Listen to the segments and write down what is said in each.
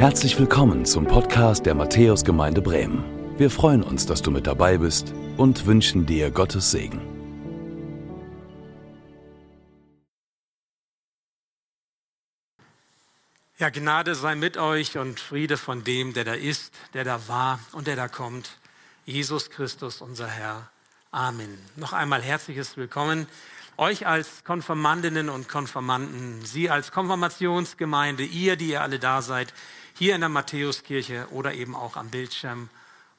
Herzlich willkommen zum Podcast der Matthäusgemeinde Bremen. Wir freuen uns, dass du mit dabei bist und wünschen dir Gottes Segen. Ja, Gnade sei mit euch und Friede von dem, der da ist, der da war und der da kommt. Jesus Christus, unser Herr. Amen. Noch einmal herzliches Willkommen euch als Konfirmandinnen und Konfirmanden, Sie als Konfirmationsgemeinde, ihr, die ihr alle da seid, hier in der Matthäuskirche oder eben auch am Bildschirm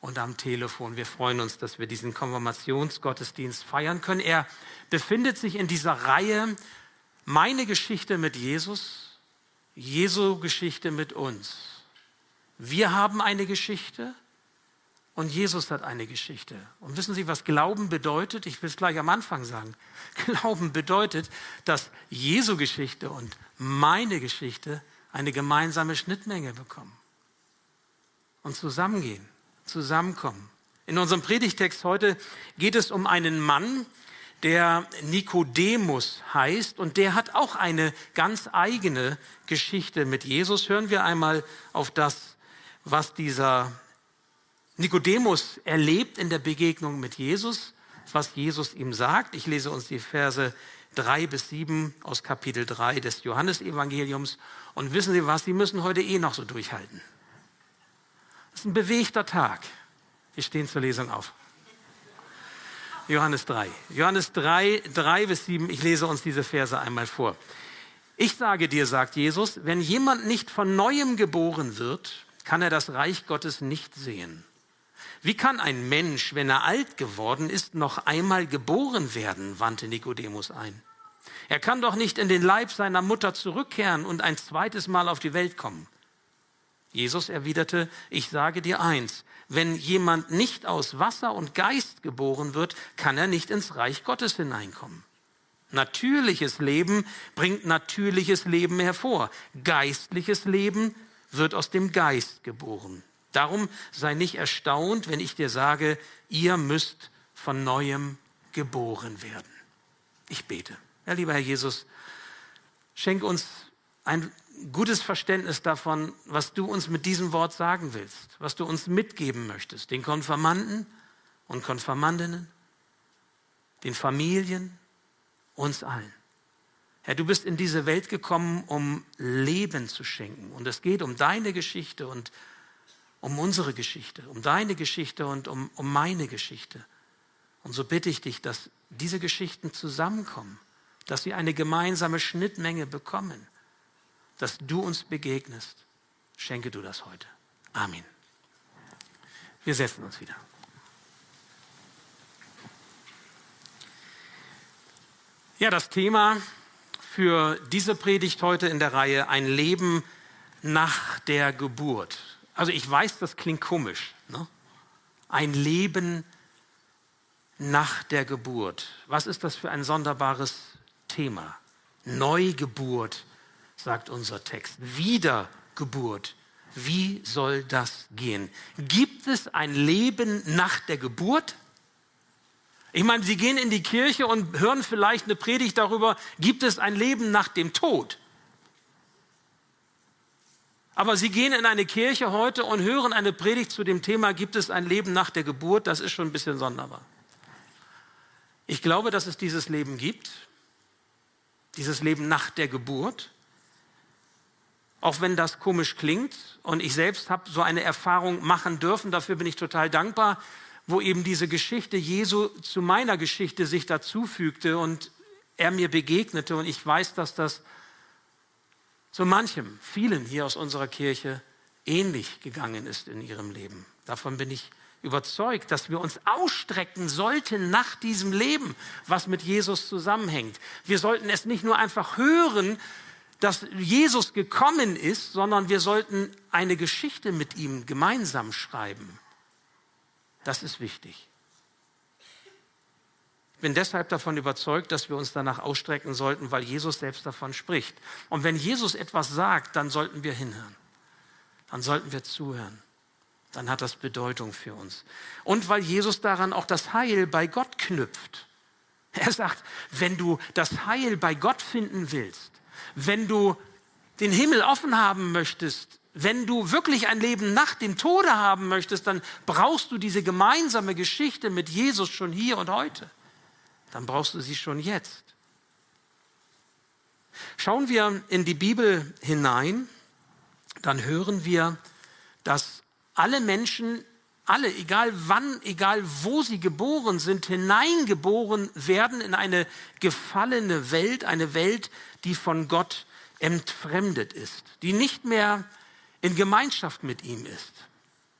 und am Telefon. Wir freuen uns, dass wir diesen Konfirmationsgottesdienst feiern können. Er befindet sich in dieser Reihe Meine Geschichte mit Jesus, Jesu Geschichte mit uns. Wir haben eine Geschichte und Jesus hat eine Geschichte. Und wissen Sie, was Glauben bedeutet? Ich will es gleich am Anfang sagen. Glauben bedeutet, dass Jesu Geschichte und meine Geschichte eine gemeinsame Schnittmenge bekommen und zusammengehen, zusammenkommen. In unserem Predigtext heute geht es um einen Mann, der Nikodemus heißt und der hat auch eine ganz eigene Geschichte mit Jesus. Hören wir einmal auf das, was dieser Nikodemus erlebt in der Begegnung mit Jesus, was Jesus ihm sagt. Ich lese uns die Verse 3 bis 7 aus Kapitel 3 des Johannesevangeliums. Und wissen Sie was, Sie müssen heute eh noch so durchhalten. Es ist ein bewegter Tag. Wir stehen zur Lesung auf. Johannes 3. Johannes 3, 3 bis 7. Ich lese uns diese Verse einmal vor. Ich sage dir, sagt Jesus, wenn jemand nicht von neuem geboren wird, kann er das Reich Gottes nicht sehen. Wie kann ein Mensch, wenn er alt geworden ist, noch einmal geboren werden? wandte Nikodemus ein. Er kann doch nicht in den Leib seiner Mutter zurückkehren und ein zweites Mal auf die Welt kommen. Jesus erwiderte, ich sage dir eins, wenn jemand nicht aus Wasser und Geist geboren wird, kann er nicht ins Reich Gottes hineinkommen. Natürliches Leben bringt natürliches Leben hervor. Geistliches Leben wird aus dem Geist geboren. Darum sei nicht erstaunt, wenn ich dir sage, ihr müsst von neuem geboren werden. Ich bete. Ja, lieber Herr Jesus, schenk uns ein gutes Verständnis davon, was du uns mit diesem Wort sagen willst, was du uns mitgeben möchtest, den Konfirmanden und Konfirmandinnen, den Familien, uns allen. Herr, du bist in diese Welt gekommen, um Leben zu schenken. Und es geht um deine Geschichte und um unsere Geschichte, um deine Geschichte und um, um meine Geschichte. Und so bitte ich dich, dass diese Geschichten zusammenkommen, dass sie eine gemeinsame Schnittmenge bekommen, dass du uns begegnest. Schenke du das heute. Amen. Wir setzen uns wieder. Ja, das Thema für diese Predigt heute in der Reihe Ein Leben nach der Geburt. Also ich weiß, das klingt komisch. Ne? Ein Leben nach der Geburt. Was ist das für ein sonderbares Thema? Neugeburt, sagt unser Text. Wiedergeburt. Wie soll das gehen? Gibt es ein Leben nach der Geburt? Ich meine, Sie gehen in die Kirche und hören vielleicht eine Predigt darüber, gibt es ein Leben nach dem Tod? Aber Sie gehen in eine Kirche heute und hören eine Predigt zu dem Thema, gibt es ein Leben nach der Geburt? Das ist schon ein bisschen sonderbar. Ich glaube, dass es dieses Leben gibt, dieses Leben nach der Geburt. Auch wenn das komisch klingt und ich selbst habe so eine Erfahrung machen dürfen, dafür bin ich total dankbar, wo eben diese Geschichte Jesu zu meiner Geschichte sich dazufügte und er mir begegnete und ich weiß, dass das so manchem, vielen hier aus unserer Kirche ähnlich gegangen ist in ihrem Leben. Davon bin ich überzeugt, dass wir uns ausstrecken sollten nach diesem Leben, was mit Jesus zusammenhängt. Wir sollten es nicht nur einfach hören, dass Jesus gekommen ist, sondern wir sollten eine Geschichte mit ihm gemeinsam schreiben. Das ist wichtig bin deshalb davon überzeugt, dass wir uns danach ausstrecken sollten, weil Jesus selbst davon spricht. Und wenn Jesus etwas sagt, dann sollten wir hinhören. Dann sollten wir zuhören. Dann hat das Bedeutung für uns. Und weil Jesus daran auch das Heil bei Gott knüpft. Er sagt, wenn du das Heil bei Gott finden willst, wenn du den Himmel offen haben möchtest wenn du wirklich ein Leben nach dem Tode haben möchtest, dann brauchst du diese gemeinsame Geschichte mit Jesus schon hier und heute. Dann brauchst du sie schon jetzt. Schauen wir in die Bibel hinein, dann hören wir, dass alle Menschen, alle, egal wann, egal wo sie geboren sind, hineingeboren werden in eine gefallene Welt, eine Welt, die von Gott entfremdet ist, die nicht mehr in Gemeinschaft mit ihm ist.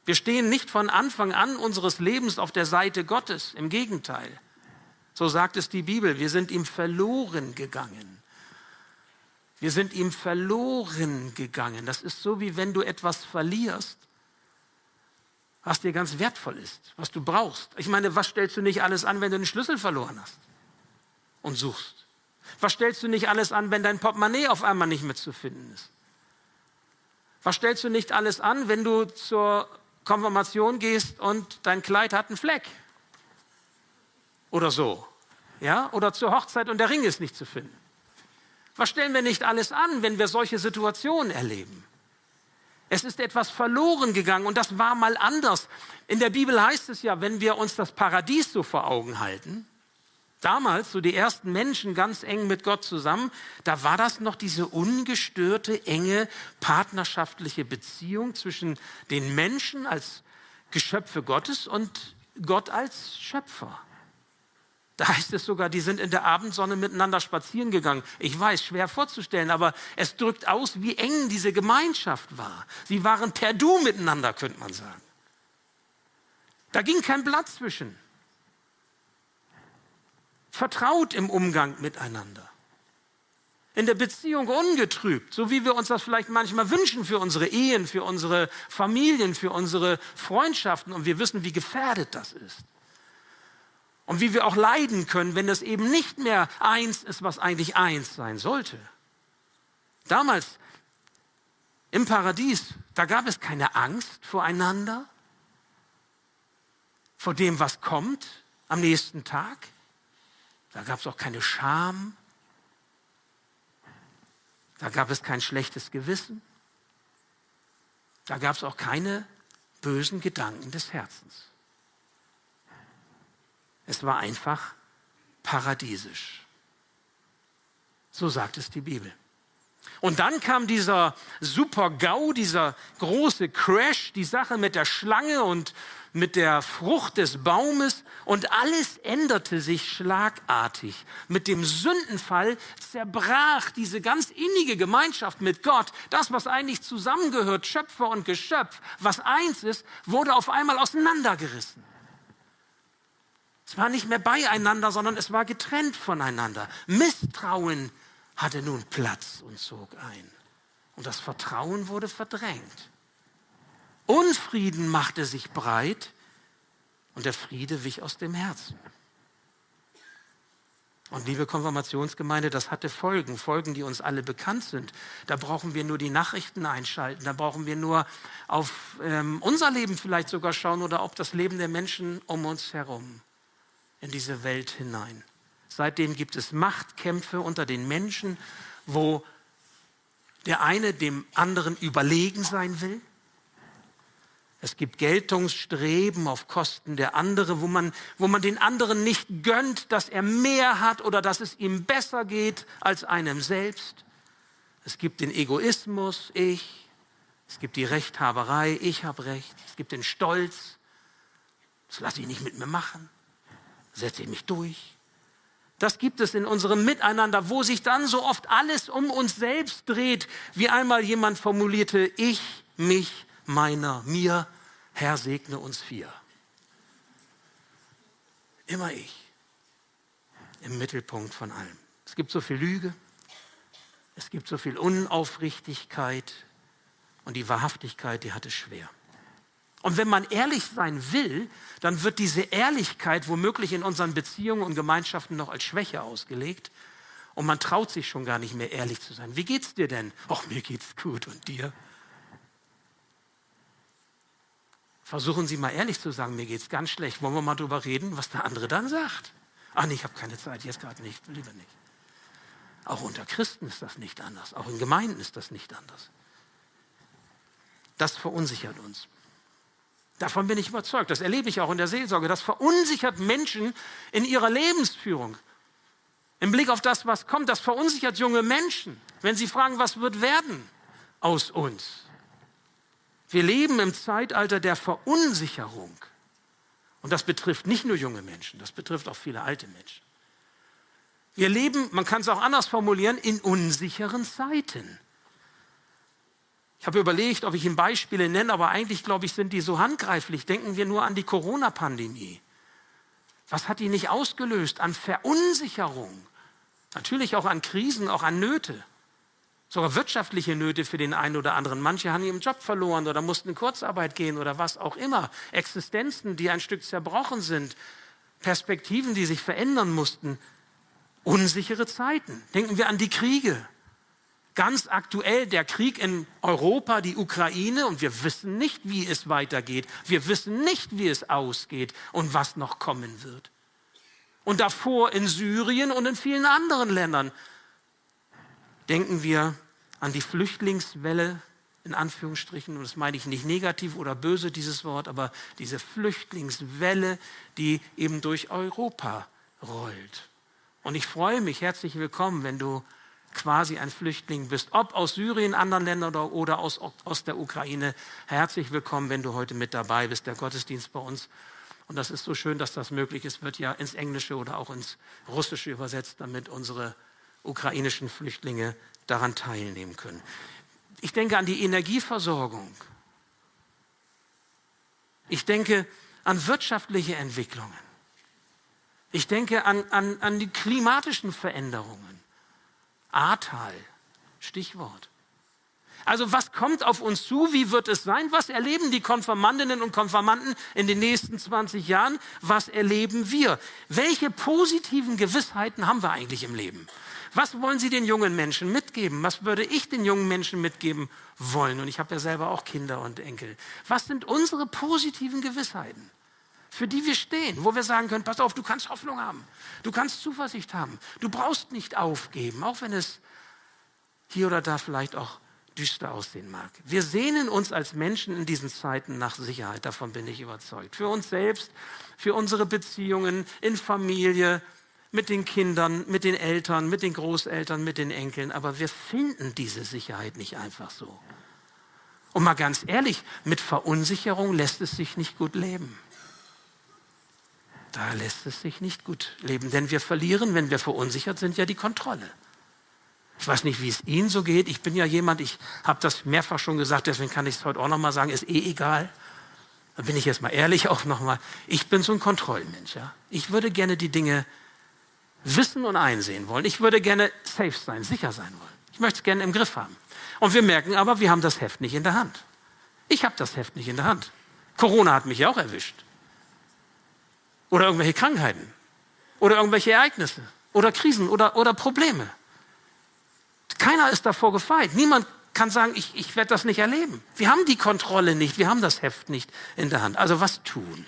Wir stehen nicht von Anfang an unseres Lebens auf der Seite Gottes, im Gegenteil. So sagt es die Bibel, wir sind ihm verloren gegangen. Wir sind ihm verloren gegangen. Das ist so, wie wenn du etwas verlierst, was dir ganz wertvoll ist, was du brauchst. Ich meine, was stellst du nicht alles an, wenn du den Schlüssel verloren hast und suchst? Was stellst du nicht alles an, wenn dein Portemonnaie auf einmal nicht mehr zu finden ist? Was stellst du nicht alles an, wenn du zur Konfirmation gehst und dein Kleid hat einen Fleck? Oder so. Ja? Oder zur Hochzeit und der Ring ist nicht zu finden. Was stellen wir nicht alles an, wenn wir solche Situationen erleben? Es ist etwas verloren gegangen und das war mal anders. In der Bibel heißt es ja, wenn wir uns das Paradies so vor Augen halten, damals, so die ersten Menschen ganz eng mit Gott zusammen, da war das noch diese ungestörte, enge, partnerschaftliche Beziehung zwischen den Menschen als Geschöpfe Gottes und Gott als Schöpfer. Da heißt es sogar, die sind in der Abendsonne miteinander spazieren gegangen. Ich weiß, schwer vorzustellen, aber es drückt aus, wie eng diese Gemeinschaft war. Sie waren per Du miteinander, könnte man sagen. Da ging kein Blatt zwischen vertraut im Umgang miteinander. In der Beziehung ungetrübt, so wie wir uns das vielleicht manchmal wünschen für unsere Ehen, für unsere Familien, für unsere Freundschaften. Und wir wissen, wie gefährdet das ist. Und wie wir auch leiden können, wenn es eben nicht mehr eins ist, was eigentlich eins sein sollte. Damals im Paradies, da gab es keine Angst voreinander, vor dem, was kommt am nächsten Tag. Da gab es auch keine Scham. Da gab es kein schlechtes Gewissen. Da gab es auch keine bösen Gedanken des Herzens. Es war einfach paradiesisch. So sagt es die Bibel. Und dann kam dieser Super-GAU, dieser große Crash, die Sache mit der Schlange und mit der Frucht des Baumes und alles änderte sich schlagartig. Mit dem Sündenfall zerbrach diese ganz innige Gemeinschaft mit Gott. Das, was eigentlich zusammengehört, Schöpfer und Geschöpf, was eins ist, wurde auf einmal auseinandergerissen. Es war nicht mehr beieinander, sondern es war getrennt voneinander. Misstrauen hatte nun Platz und zog ein. Und das Vertrauen wurde verdrängt. Unfrieden machte sich breit und der Friede wich aus dem Herzen. Und liebe Konfirmationsgemeinde, das hatte Folgen, Folgen, die uns alle bekannt sind. Da brauchen wir nur die Nachrichten einschalten, da brauchen wir nur auf ähm, unser Leben vielleicht sogar schauen oder auf das Leben der Menschen um uns herum, in diese Welt hinein. Seitdem gibt es Machtkämpfe unter den Menschen, wo der eine dem anderen überlegen sein will es gibt Geltungsstreben auf Kosten der andere, wo man, wo man den anderen nicht gönnt, dass er mehr hat oder dass es ihm besser geht als einem selbst. Es gibt den Egoismus, ich. Es gibt die Rechthaberei, ich habe Recht. Es gibt den Stolz, das lasse ich nicht mit mir machen, setze ich mich durch. Das gibt es in unserem Miteinander, wo sich dann so oft alles um uns selbst dreht, wie einmal jemand formulierte, ich, mich, meiner, mir, Herr segne uns vier. Immer ich im Mittelpunkt von allem. Es gibt so viel Lüge, es gibt so viel Unaufrichtigkeit und die Wahrhaftigkeit, die hat es schwer. Und wenn man ehrlich sein will, dann wird diese Ehrlichkeit womöglich in unseren Beziehungen und Gemeinschaften noch als Schwäche ausgelegt. Und man traut sich schon gar nicht mehr ehrlich zu sein. Wie geht's dir denn? Ach, mir geht's gut. Und dir? Versuchen Sie mal ehrlich zu sagen, mir geht es ganz schlecht. Wollen wir mal darüber reden, was der andere dann sagt? Ach nee, ich habe keine Zeit, jetzt gerade nicht, lieber nicht. Auch unter Christen ist das nicht anders. Auch in Gemeinden ist das nicht anders. das verunsichert uns. Davon bin ich überzeugt. Das erlebe ich auch in der Seelsorge. Das verunsichert Menschen in ihrer Lebensführung. Im Blick auf das, was kommt, das verunsichert junge Menschen, wenn sie fragen, was wird werden aus uns. Wir leben im Zeitalter der Verunsicherung. Und das betrifft nicht nur junge Menschen, das betrifft auch viele alte Menschen. Wir leben, man kann es auch anders formulieren, in unsicheren Zeiten. Ich habe überlegt, ob ich Ihnen Beispiele nenne, aber eigentlich glaube ich, sind die so handgreiflich. Denken wir nur an die Corona-Pandemie. Was hat die nicht ausgelöst an Verunsicherung? Natürlich auch an Krisen, auch an Nöte. Sogar wirtschaftliche Nöte für den einen oder anderen. Manche haben ihren Job verloren oder mussten in Kurzarbeit gehen oder was auch immer. Existenzen, die ein Stück zerbrochen sind. Perspektiven, die sich verändern mussten. Unsichere Zeiten. Denken wir an die Kriege. Ganz aktuell der Krieg in Europa, die Ukraine, und wir wissen nicht, wie es weitergeht. Wir wissen nicht, wie es ausgeht und was noch kommen wird. Und davor in Syrien und in vielen anderen Ländern. Denken wir an die Flüchtlingswelle, in Anführungsstrichen, und das meine ich nicht negativ oder böse, dieses Wort, aber diese Flüchtlingswelle, die eben durch Europa rollt. Und ich freue mich, herzlich willkommen, wenn du quasi ein Flüchtling bist, ob aus Syrien, anderen Ländern oder, aus, aus der Ukraine. Herzlich willkommen, wenn du heute mit dabei bist. Der Gottesdienst bei uns. Und das ist so schön, dass das möglich ist, wird ja ins Englische oder auch ins Russische übersetzt, damit unsere ukrainischen Flüchtlinge daran teilnehmen können. Ich denke an die Energieversorgung. Ich denke an wirtschaftliche Entwicklungen. Ich denke an, an, an die klimatischen Veränderungen. Ahrtal, Stichwort. Also was kommt auf uns zu? Wie wird es sein? Was erleben die Konfirmandinnen und Konfirmanden in den nächsten 20 Jahren? Was erleben wir? Welche positiven Gewissheiten haben wir eigentlich im Leben? Was wollen Sie den jungen Menschen mitgeben? Was würde ich den jungen Menschen mitgeben wollen? Und ich habe ja selber auch Kinder und Enkel. Was sind unsere positiven Gewissheiten? Für die wir stehen, wo wir sagen können, pass auf, du kannst Hoffnung haben, du kannst Zuversicht haben, du brauchst nicht aufgeben, auch wenn es hier oder da vielleicht auch düster aussehen mag. Wir sehnen uns als Menschen in diesen Zeiten nach Sicherheit, davon bin ich überzeugt. Für uns selbst, für unsere Beziehungen in Familie, mit den Kindern, mit den Eltern, mit den Großeltern, mit den Enkeln, aber wir finden diese Sicherheit nicht einfach so. Und mal ganz ehrlich, mit Verunsicherung lässt es sich nicht gut leben da lässt es sich nicht gut leben, denn wir verlieren, wenn wir verunsichert sind, ja die Kontrolle. Ich weiß nicht, wie es Ihnen so geht. Ich bin ja jemand, ich habe das mehrfach schon gesagt, deswegen kann ich es heute auch nochmal sagen, ist eh egal. Da bin ich jetzt mal ehrlich auch nochmal. Ich bin so ein Kontrollmensch. Ja? Ich würde gerne die Dinge wissen und einsehen wollen. Ich würde gerne safe sein, sicher sein wollen. Ich möchte es gerne im Griff haben. Und wir merken aber, wir haben das Heft nicht in der Hand. Ich habe das Heft nicht in der Hand. Corona hat mich ja auch erwischt. Oder irgendwelche Krankheiten. Oder irgendwelche Ereignisse. Oder Krisen oder, oder Probleme. Keiner ist davor gefeit. Niemand kann sagen, ich, ich werde das nicht erleben. Wir haben die Kontrolle nicht, wir haben das Heft nicht in der Hand. Also was tun?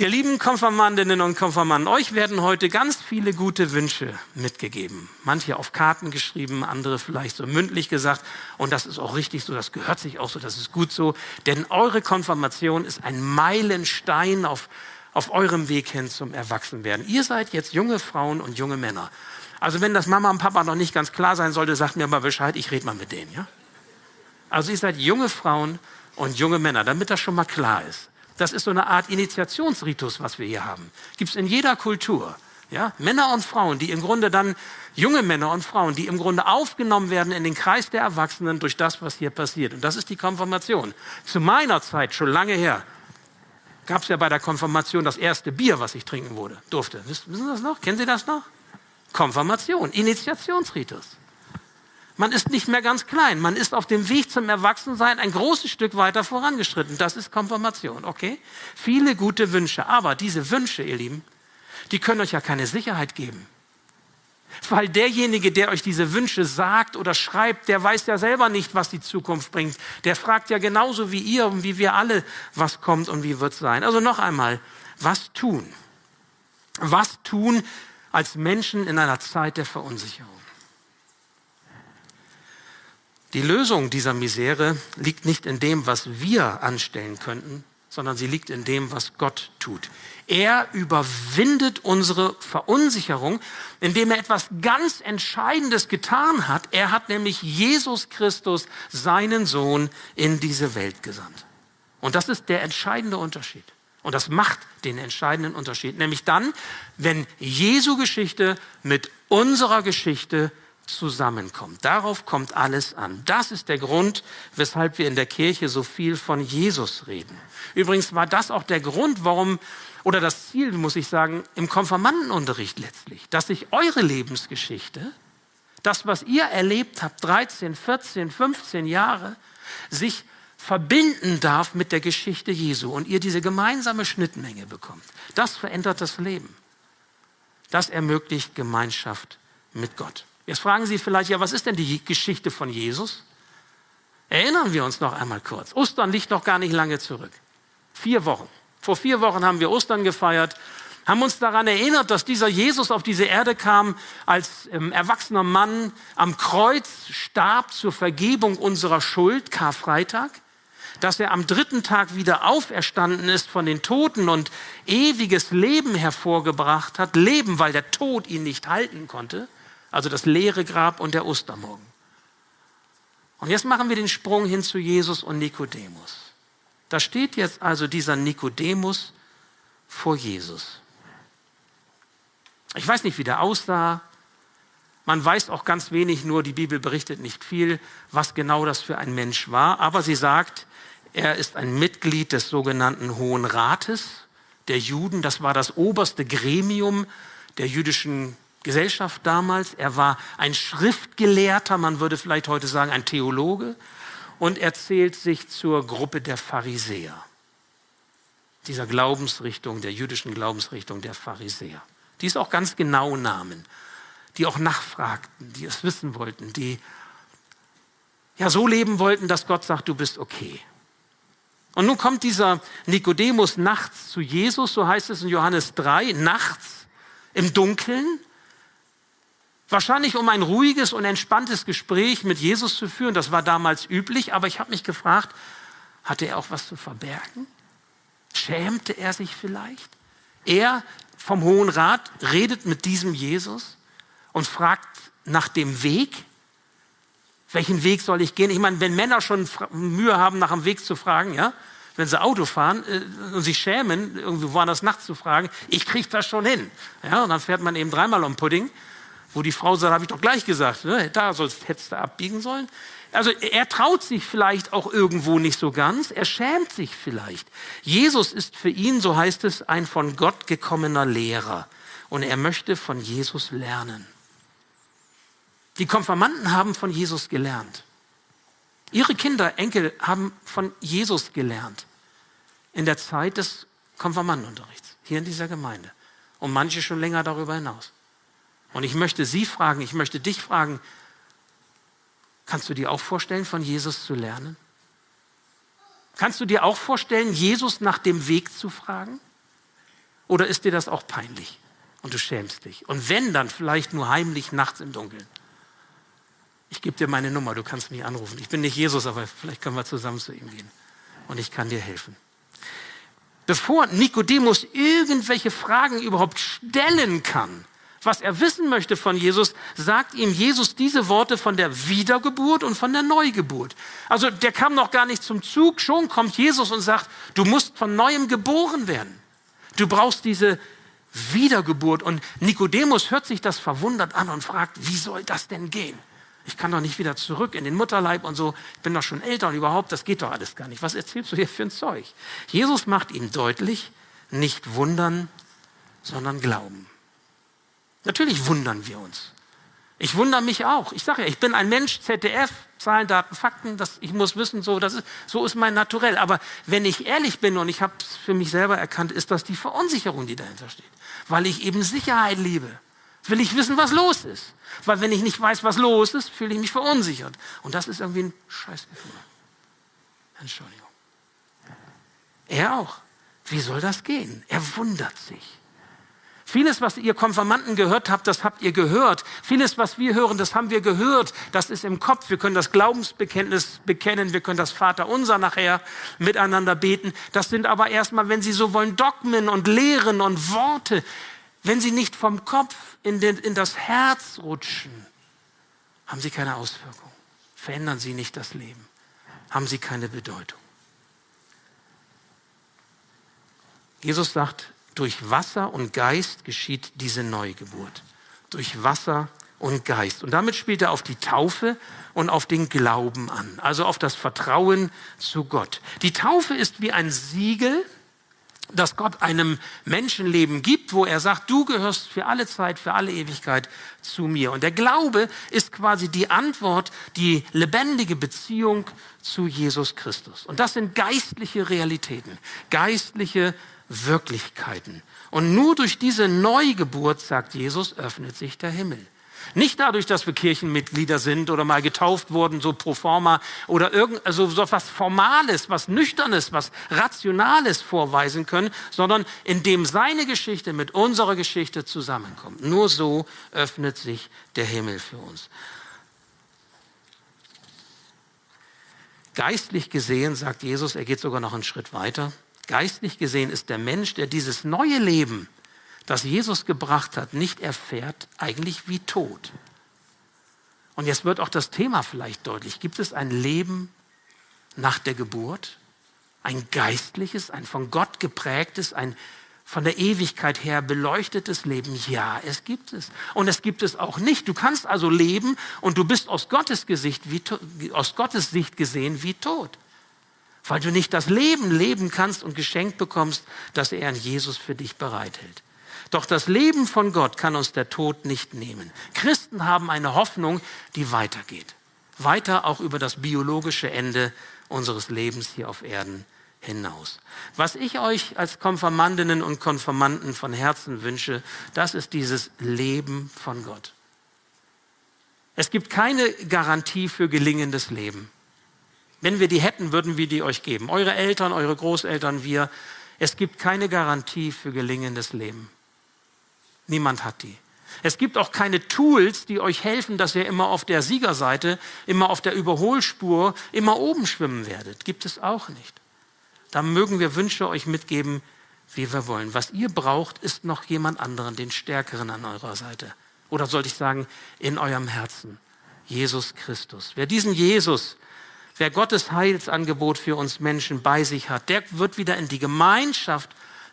Ihr lieben Konfirmandinnen und Konfirmanden, euch werden heute ganz viele gute Wünsche mitgegeben. Manche auf Karten geschrieben, andere vielleicht so mündlich gesagt. Und das ist auch richtig so, das gehört sich auch so, das ist gut so. Denn eure Konfirmation ist ein Meilenstein auf, auf eurem Weg hin zum Erwachsenwerden. Ihr seid jetzt junge Frauen und junge Männer. Also wenn das Mama und Papa noch nicht ganz klar sein sollte, sagt mir mal Bescheid, ich rede mal mit denen. Ja? Also ihr seid junge Frauen und junge Männer, damit das schon mal klar ist. Das ist so eine Art Initiationsritus, was wir hier haben. Gibt es in jeder Kultur. Ja? Männer und Frauen, die im Grunde dann, junge Männer und Frauen, die im Grunde aufgenommen werden in den Kreis der Erwachsenen durch das, was hier passiert. Und das ist die Konfirmation. Zu meiner Zeit, schon lange her, gab es ja bei der Konfirmation das erste Bier, was ich trinken wurde, durfte. Wissen Sie das noch? Kennen Sie das noch? Konfirmation, Initiationsritus. Man ist nicht mehr ganz klein. Man ist auf dem Weg zum Erwachsensein ein großes Stück weiter vorangeschritten. Das ist Konfirmation, okay? Viele gute Wünsche. Aber diese Wünsche, ihr Lieben, die können euch ja keine Sicherheit geben. Weil derjenige, der euch diese Wünsche sagt oder schreibt, der weiß ja selber nicht, was die Zukunft bringt. Der fragt ja genauso wie ihr und wie wir alle, was kommt und wie wird sein. Also noch einmal, was tun? Was tun als Menschen in einer Zeit der Verunsicherung? Die Lösung dieser Misere liegt nicht in dem, was wir anstellen könnten, sondern sie liegt in dem, was Gott tut. Er überwindet unsere Verunsicherung, indem er etwas ganz Entscheidendes getan hat. Er hat nämlich Jesus Christus, seinen Sohn, in diese Welt gesandt. Und das ist der entscheidende Unterschied. Und das macht den entscheidenden Unterschied. Nämlich dann, wenn Jesu Geschichte mit unserer Geschichte zusammenkommt. Darauf kommt alles an. Das ist der Grund, weshalb wir in der Kirche so viel von Jesus reden. Übrigens war das auch der Grund, warum, oder das Ziel, muss ich sagen, im Konfirmandenunterricht letztlich, dass sich eure Lebensgeschichte, das, was ihr erlebt habt, 13, 14, 15 Jahre, sich verbinden darf mit der Geschichte Jesu und ihr diese gemeinsame Schnittmenge bekommt. Das verändert das Leben. Das ermöglicht Gemeinschaft mit Gott. Jetzt fragen Sie vielleicht, ja, was ist denn die Geschichte von Jesus? Erinnern wir uns noch einmal kurz. Ostern liegt noch gar nicht lange zurück. Vier Wochen. Vor vier Wochen haben wir Ostern gefeiert, haben uns daran erinnert, dass dieser Jesus auf diese Erde kam, als ähm, erwachsener Mann am Kreuz starb zur Vergebung unserer Schuld, Karfreitag, dass er am dritten Tag wieder auferstanden ist von den Toten und ewiges Leben hervorgebracht hat, Leben, weil der Tod ihn nicht halten konnte, also das leere Grab und der Ostermorgen. Und jetzt machen wir den Sprung hin zu Jesus und Nikodemus. Da steht jetzt also dieser Nikodemus vor Jesus. Ich weiß nicht, wie der aussah. Man weiß auch ganz wenig, nur die Bibel berichtet nicht viel, was genau das für ein Mensch war. Aber sie sagt, er ist ein Mitglied des sogenannten Hohen Rates der Juden. Das war das oberste Gremium der jüdischen Gesellschaft damals. Er war ein Schriftgelehrter, man würde vielleicht heute sagen ein Theologe. Und er zählt sich zur Gruppe der Pharisäer. Dieser Glaubensrichtung, der jüdischen Glaubensrichtung der Pharisäer. Die es auch ganz genau nahmen. Die auch nachfragten, die es wissen wollten, die ja so leben wollten, dass Gott sagt, du bist okay. Und nun kommt dieser Nikodemus nachts zu Jesus, so heißt es in Johannes 3, nachts im Dunkeln. Wahrscheinlich um ein ruhiges und entspanntes Gespräch mit Jesus zu führen. Das war damals üblich, aber ich habe mich gefragt, hatte er auch was zu verbergen? Schämte er sich vielleicht? Er vom Hohen Rat redet mit diesem Jesus und fragt nach dem Weg. Welchen Weg soll ich gehen? Ich meine, wenn Männer schon Mühe haben, nach dem Weg zu fragen, ja, wenn sie Auto fahren äh, und sich schämen, irgendwie woanders nachts zu fragen, ich kriege das schon hin. Ja, und dann fährt man eben dreimal um Pudding wo die Frau sagt, habe ich doch gleich gesagt, ne? da sollst, hättest du abbiegen sollen. Also er traut sich vielleicht auch irgendwo nicht so ganz, er schämt sich vielleicht. Jesus ist für ihn, so heißt es, ein von Gott gekommener Lehrer und er möchte von Jesus lernen. Die Konfirmanden haben von Jesus gelernt. Ihre Kinder, Enkel haben von Jesus gelernt in der Zeit des Konfirmandenunterrichts hier in dieser Gemeinde und manche schon länger darüber hinaus. Und ich möchte Sie fragen, ich möchte dich fragen, kannst du dir auch vorstellen, von Jesus zu lernen? Kannst du dir auch vorstellen, Jesus nach dem Weg zu fragen? Oder ist dir das auch peinlich und du schämst dich? Und wenn, dann vielleicht nur heimlich nachts im Dunkeln. Ich gebe dir meine Nummer, du kannst mich anrufen. Ich bin nicht Jesus, aber vielleicht können wir zusammen zu ihm gehen und ich kann dir helfen. Bevor Nikodemus irgendwelche Fragen überhaupt stellen kann, was er wissen möchte von Jesus, sagt ihm Jesus diese Worte von der Wiedergeburt und von der Neugeburt. Also der kam noch gar nicht zum Zug, schon kommt Jesus und sagt, du musst von neuem geboren werden. Du brauchst diese Wiedergeburt. Und Nikodemus hört sich das verwundert an und fragt, wie soll das denn gehen? Ich kann doch nicht wieder zurück in den Mutterleib und so. Ich bin doch schon älter und überhaupt, das geht doch alles gar nicht. Was erzählst du hier für ein Zeug? Jesus macht ihm deutlich, nicht wundern, sondern glauben. Natürlich wundern wir uns. Ich wundere mich auch. Ich sage ja, ich bin ein Mensch, ZDF, Zahlen, Daten, Fakten, das, ich muss wissen, so, das ist, so ist mein Naturell. Aber wenn ich ehrlich bin und ich habe es für mich selber erkannt, ist das die Verunsicherung, die dahinter steht. Weil ich eben Sicherheit liebe. Will ich wissen, was los ist. Weil wenn ich nicht weiß, was los ist, fühle ich mich verunsichert. Und das ist irgendwie ein Scheißgefühl. Entschuldigung. Er auch. Wie soll das gehen? Er wundert sich. Vieles, was ihr Konfirmanden gehört habt, das habt ihr gehört. Vieles, was wir hören, das haben wir gehört. Das ist im Kopf. Wir können das Glaubensbekenntnis bekennen. Wir können das Vaterunser nachher miteinander beten. Das sind aber erstmal, wenn Sie so wollen, Dogmen und Lehren und Worte. Wenn sie nicht vom Kopf in, den, in das Herz rutschen, haben sie keine Auswirkung. Verändern sie nicht das Leben. Haben sie keine Bedeutung. Jesus sagt, durch Wasser und Geist geschieht diese Neugeburt. Durch Wasser und Geist. Und damit spielt er auf die Taufe und auf den Glauben an, also auf das Vertrauen zu Gott. Die Taufe ist wie ein Siegel, das Gott einem Menschenleben gibt, wo er sagt, du gehörst für alle Zeit, für alle Ewigkeit zu mir. Und der Glaube ist quasi die Antwort, die lebendige Beziehung zu Jesus Christus. Und das sind geistliche Realitäten, geistliche Wirklichkeiten. Und nur durch diese Neugeburt, sagt Jesus, öffnet sich der Himmel. Nicht dadurch, dass wir Kirchenmitglieder sind oder mal getauft wurden, so pro forma oder irgend, also so was Formales, was Nüchternes, was Rationales vorweisen können, sondern indem seine Geschichte mit unserer Geschichte zusammenkommt. Nur so öffnet sich der Himmel für uns. Geistlich gesehen, sagt Jesus, er geht sogar noch einen Schritt weiter. Geistlich gesehen ist der Mensch, der dieses neue Leben, das Jesus gebracht hat, nicht erfährt, eigentlich wie tot. Und jetzt wird auch das Thema vielleicht deutlich. Gibt es ein Leben nach der Geburt? Ein geistliches, ein von Gott geprägtes, ein von der Ewigkeit her beleuchtetes Leben? Ja, es gibt es. Und es gibt es auch nicht. Du kannst also leben und du bist aus Gottes, Gesicht wie, aus Gottes Sicht gesehen wie tot weil du nicht das Leben leben kannst und geschenkt bekommst, das er in Jesus für dich bereithält. Doch das Leben von Gott kann uns der Tod nicht nehmen. Christen haben eine Hoffnung, die weitergeht. Weiter auch über das biologische Ende unseres Lebens hier auf Erden hinaus. Was ich euch als Konfirmandinnen und Konfirmanden von Herzen wünsche, das ist dieses Leben von Gott. Es gibt keine Garantie für gelingendes Leben. Wenn wir die hätten, würden wir die euch geben. Eure Eltern, eure Großeltern, wir. Es gibt keine Garantie für gelingendes Leben. Niemand hat die. Es gibt auch keine Tools, die euch helfen, dass ihr immer auf der Siegerseite, immer auf der Überholspur, immer oben schwimmen werdet. Gibt es auch nicht. Da mögen wir Wünsche euch mitgeben, wie wir wollen. Was ihr braucht, ist noch jemand anderen, den Stärkeren an eurer Seite. Oder sollte ich sagen, in eurem Herzen. Jesus Christus. Wer diesen Jesus Wer Gottes Heilsangebot für uns Menschen bei sich hat, der wird wieder in die Gemeinschaft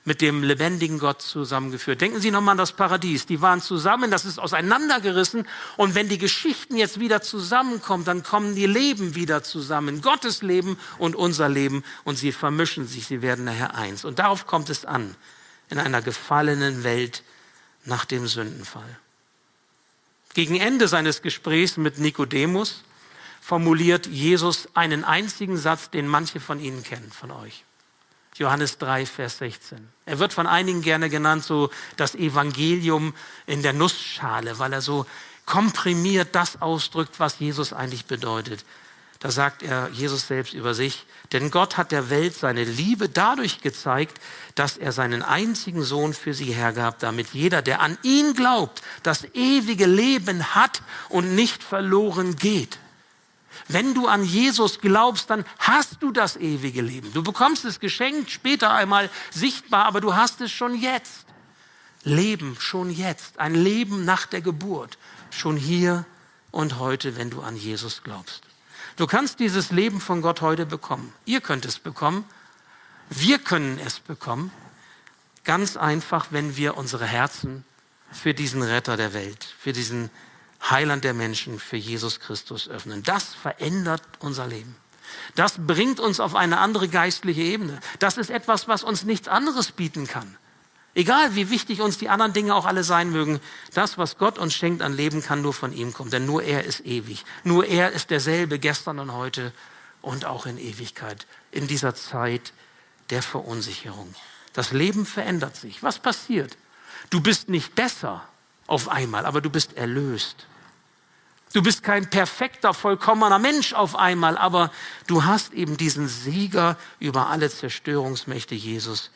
mit dem lebendigen Gott zusammengeführt. Denken Sie nochmal an das Paradies. Die waren zusammen, das ist auseinandergerissen. Und wenn die Geschichten jetzt wieder zusammenkommen, dann kommen die Leben wieder zusammen. Gottes Leben und unser Leben. Und sie vermischen sich, sie werden nachher eins. Und darauf kommt es an. In einer gefallenen Welt nach dem Sündenfall. Gegen Ende seines Gesprächs mit Nikodemus formuliert Jesus einen einzigen Satz, den manche von Ihnen kennen, von euch. Johannes 3, Vers 16. Er wird von einigen gerne genannt, so das Evangelium in der Nussschale, weil er so komprimiert das ausdrückt, was Jesus eigentlich bedeutet. Da sagt er Jesus selbst über sich, denn Gott hat der Welt seine Liebe dadurch gezeigt, dass er seinen einzigen Sohn für sie hergab, damit jeder, der an ihn glaubt, das ewige Leben hat und nicht verloren geht. Wenn du an Jesus glaubst, dann hast du das ewige Leben. Du bekommst es geschenkt, später einmal sichtbar, aber du hast es schon jetzt. Leben schon jetzt, ein Leben nach der Geburt, schon hier und heute, wenn du an Jesus glaubst. Du kannst dieses Leben von Gott heute bekommen. Ihr könnt es bekommen. Wir können es bekommen. Ganz einfach, wenn wir unsere Herzen für diesen Retter der Welt, für diesen Heiland der Menschen für Jesus Christus öffnen. Das verändert unser Leben. Das bringt uns auf eine andere geistliche Ebene. Das ist etwas, was uns nichts anderes bieten kann. Egal wie wichtig uns die anderen Dinge auch alle sein mögen, das, was Gott uns schenkt an Leben, kann nur von ihm kommen. Denn nur er ist ewig. Nur er ist derselbe gestern und heute und auch in Ewigkeit. In dieser Zeit der Verunsicherung. Das Leben verändert sich. Was passiert? Du bist nicht besser, auf einmal, aber du bist erlöst. Du bist kein perfekter, vollkommener Mensch auf einmal, aber du hast eben diesen Sieger über alle Zerstörungsmächte Jesus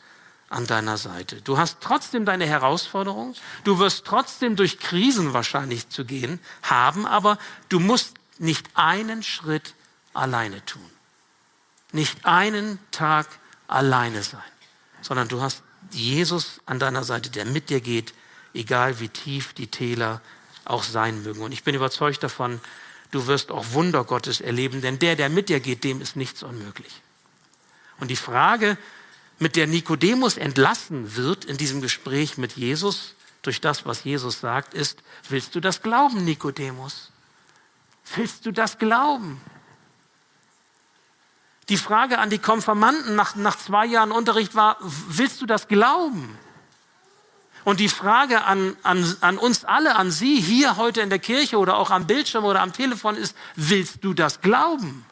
an deiner Seite. Du hast trotzdem deine Herausforderung. Du wirst trotzdem durch Krisen wahrscheinlich zu gehen haben, aber du musst nicht einen Schritt alleine tun. Nicht einen Tag alleine sein, sondern du hast Jesus an deiner Seite, der mit dir geht, egal wie tief die Täler auch sein mögen. Und ich bin überzeugt davon, du wirst auch Wunder Gottes erleben, denn der, der mit dir geht, dem ist nichts unmöglich. Und die Frage, mit der Nikodemus entlassen wird in diesem Gespräch mit Jesus, durch das, was Jesus sagt, ist, willst du das glauben, Nikodemus? Willst du das glauben? Die Frage an die Konfirmanden nach, nach zwei Jahren Unterricht war, willst du das glauben? Und die Frage an, an, an uns alle, an Sie hier heute in der Kirche oder auch am Bildschirm oder am Telefon ist, willst du das glauben?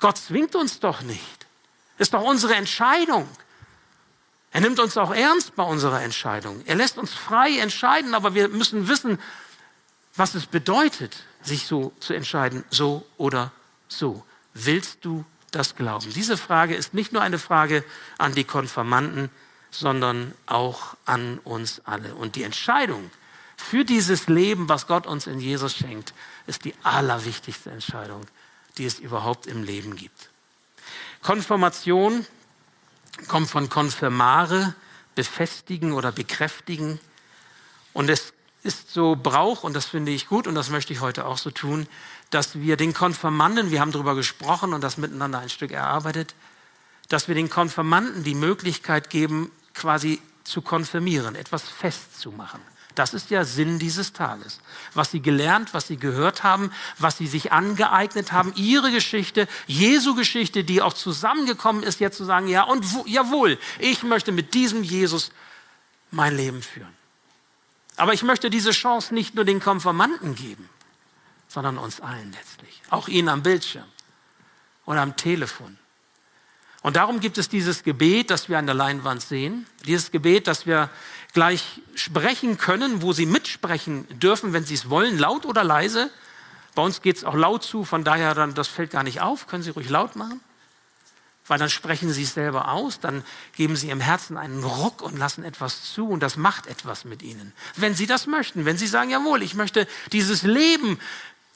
Gott zwingt uns doch nicht. Ist doch unsere Entscheidung. Er nimmt uns auch ernst bei unserer Entscheidung. Er lässt uns frei entscheiden, aber wir müssen wissen, was es bedeutet, sich so zu entscheiden, so oder so. Willst du das glauben? Diese Frage ist nicht nur eine Frage an die Konfirmanden, sondern auch an uns alle. Und die Entscheidung für dieses Leben, was Gott uns in Jesus schenkt, ist die allerwichtigste Entscheidung, die es überhaupt im Leben gibt. Konfirmation kommt von konfirmare, befestigen oder bekräftigen. Und es ist so Brauch, und das finde ich gut, und das möchte ich heute auch so tun, dass wir den Konfirmanden, wir haben darüber gesprochen und das miteinander ein Stück erarbeitet, dass wir den Konfirmanden die Möglichkeit geben, quasi zu konfirmieren, etwas festzumachen. Das ist ja Sinn dieses Tages. Was sie gelernt, was sie gehört haben, was sie sich angeeignet haben, ihre Geschichte, Jesu Geschichte, die auch zusammengekommen ist, jetzt zu sagen, ja, und jawohl, ich möchte mit diesem Jesus mein Leben führen. Aber ich möchte diese Chance nicht nur den Konfirmanden geben, sondern uns allen letztlich. Auch Ihnen am Bildschirm oder am Telefon. Und darum gibt es dieses Gebet, das wir an der Leinwand sehen. Dieses Gebet, das wir gleich sprechen können, wo Sie mitsprechen dürfen, wenn Sie es wollen, laut oder leise. Bei uns geht es auch laut zu, von daher dann, das fällt gar nicht auf, können Sie ruhig laut machen. Weil dann sprechen Sie es selber aus, dann geben Sie Ihrem Herzen einen Ruck und lassen etwas zu und das macht etwas mit Ihnen. Wenn Sie das möchten, wenn Sie sagen, jawohl, ich möchte dieses Leben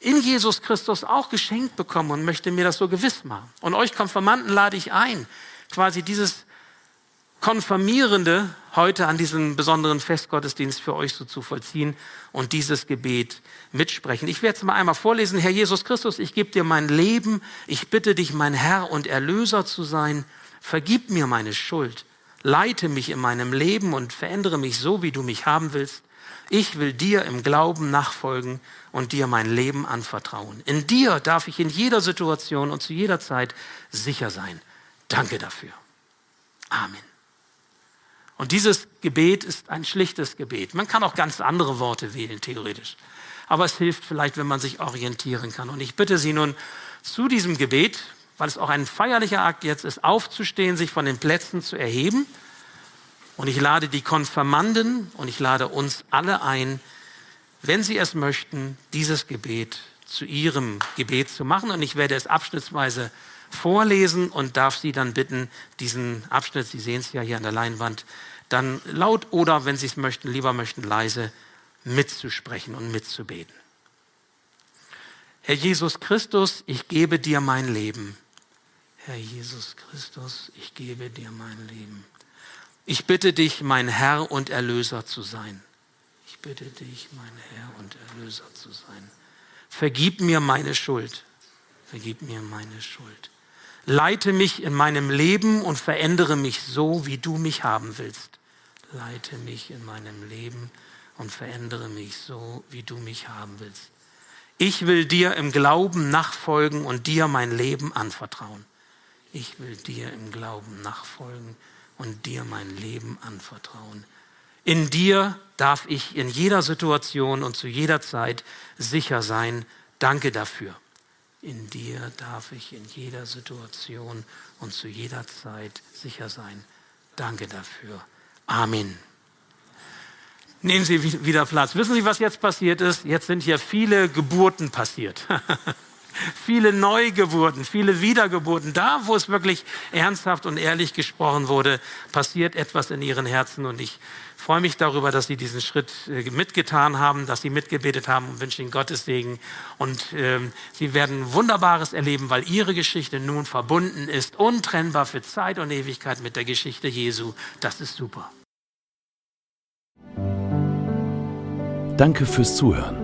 in Jesus Christus auch geschenkt bekommen und möchte mir das so gewiss machen. Und euch Konfirmanden lade ich ein, quasi dieses Konfirmierende heute an diesem besonderen Festgottesdienst für euch so zu vollziehen und dieses Gebet mitsprechen. Ich werde es mal einmal vorlesen. Herr Jesus Christus, ich gebe dir mein Leben. Ich bitte dich, mein Herr und Erlöser zu sein. Vergib mir meine Schuld. Leite mich in meinem Leben und verändere mich so, wie du mich haben willst. Ich will dir im Glauben nachfolgen und dir mein Leben anvertrauen. In dir darf ich in jeder Situation und zu jeder Zeit sicher sein. Danke dafür. Amen. Und dieses Gebet ist ein schlichtes Gebet. Man kann auch ganz andere Worte wählen, theoretisch. Aber es hilft vielleicht, wenn man sich orientieren kann. Und ich bitte Sie nun zu diesem Gebet, weil es auch ein feierlicher Akt jetzt ist, aufzustehen, sich von den Plätzen zu erheben und ich lade die Konfirmanden und ich lade uns alle ein, wenn Sie es möchten, dieses Gebet zu Ihrem Gebet zu machen. Und ich werde es abschnittsweise vorlesen und darf Sie dann bitten, diesen Abschnitt, Sie sehen es ja hier an der Leinwand, dann laut oder, wenn Sie es möchten, lieber möchten, leise mitzusprechen und mitzubeten. Herr Jesus Christus, ich gebe dir mein Leben. Herr Jesus Christus, ich gebe dir mein Leben. Ich bitte dich, mein Herr und Erlöser zu sein. Ich bitte dich, mein Herr und Erlöser zu sein. Vergib mir meine Schuld. Vergib mir meine Schuld. Leite mich in meinem Leben und verändere mich so, wie du mich haben willst. Leite mich in meinem Leben und verändere mich so, wie du mich haben willst. Ich will dir im Glauben nachfolgen und dir mein Leben anvertrauen. Ich will dir im Glauben nachfolgen und dir mein Leben anvertrauen. In dir darf ich in jeder Situation und zu jeder Zeit sicher sein. Danke dafür. In dir darf ich in jeder Situation und zu jeder Zeit sicher sein. Danke dafür. Amen. Nehmen Sie wieder Platz. Wissen Sie, was jetzt passiert ist? Jetzt sind hier viele Geburten passiert. viele Neugeburten, viele Wiedergeburten. Da, wo es wirklich ernsthaft und ehrlich gesprochen wurde, passiert etwas in ihren Herzen. Und ich freue mich darüber, dass Sie diesen Schritt äh, mitgetan haben, dass Sie mitgebetet haben und wünsche Ihnen Gottes Segen. Und ähm, Sie werden Wunderbares erleben, weil Ihre Geschichte nun verbunden ist, untrennbar für Zeit und Ewigkeit mit der Geschichte Jesu. Das ist super. Danke fürs Zuhören.